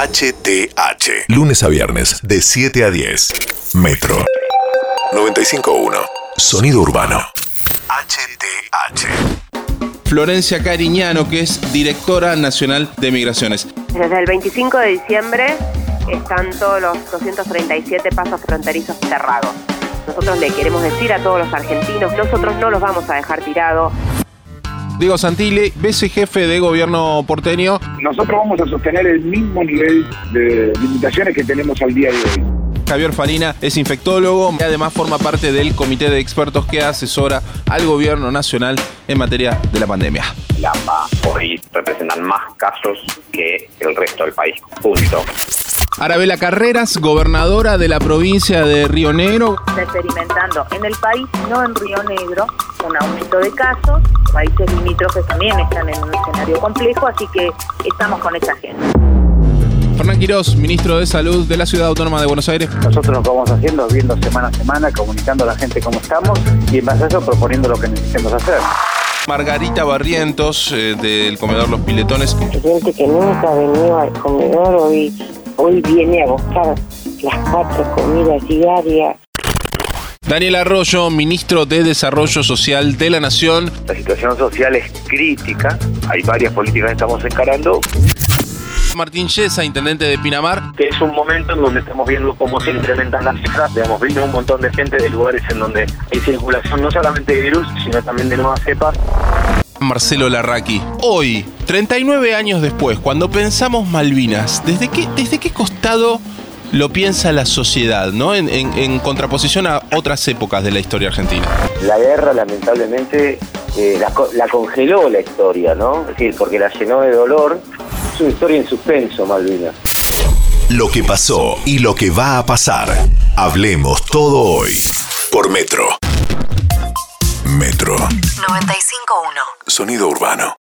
HTH. Lunes a viernes, de 7 a 10. Metro. 95.1. Sonido urbano. HTH. Florencia Cariñano, que es directora nacional de migraciones. Desde el 25 de diciembre están todos los 237 pasos fronterizos cerrados. Nosotros le queremos decir a todos los argentinos, nosotros no los vamos a dejar tirados. Diego Santilli, vicejefe de gobierno porteño. Nosotros vamos a sostener el mismo nivel de limitaciones que tenemos al día de hoy. Javier Farina es infectólogo y además forma parte del comité de expertos que asesora al gobierno nacional en materia de la pandemia. La hoy representan más casos que el resto del país. Punto. Arabela Carreras, gobernadora de la provincia de Río Negro. Está experimentando en el país, no en Río Negro, un aumento de casos. Países limítrofes también están en un escenario complejo, así que estamos con esa gente. Fernán Quirós, ministro de Salud de la Ciudad Autónoma de Buenos Aires. Nosotros lo que vamos haciendo es viendo semana a semana, comunicando a la gente cómo estamos y en base a eso proponiendo lo que necesitemos hacer. Margarita Barrientos, eh, del comedor Los Piletones. Gente que nunca venido al comedor hoy, hoy viene a buscar las cuatro comidas diarias. Daniel Arroyo, ministro de Desarrollo Social de la Nación. La situación social es crítica, hay varias políticas que estamos encarando. Martín Yesa, intendente de Pinamar. Que es un momento en donde estamos viendo cómo se incrementan las cifras. Digamos, viene un montón de gente de lugares en donde hay circulación no solamente de virus, sino también de nuevas cepas. Marcelo Larraqui. Hoy, 39 años después, cuando pensamos Malvinas, ¿desde qué, desde qué costado lo piensa la sociedad, ¿no? En, en, en contraposición a otras épocas de la historia argentina. La guerra, lamentablemente, eh, la, la congeló la historia, ¿no? Es decir, porque la llenó de dolor una historia en suspenso, Malvinas. Lo que pasó y lo que va a pasar. Hablemos todo hoy. Por Metro. Metro. 95.1. Sonido urbano.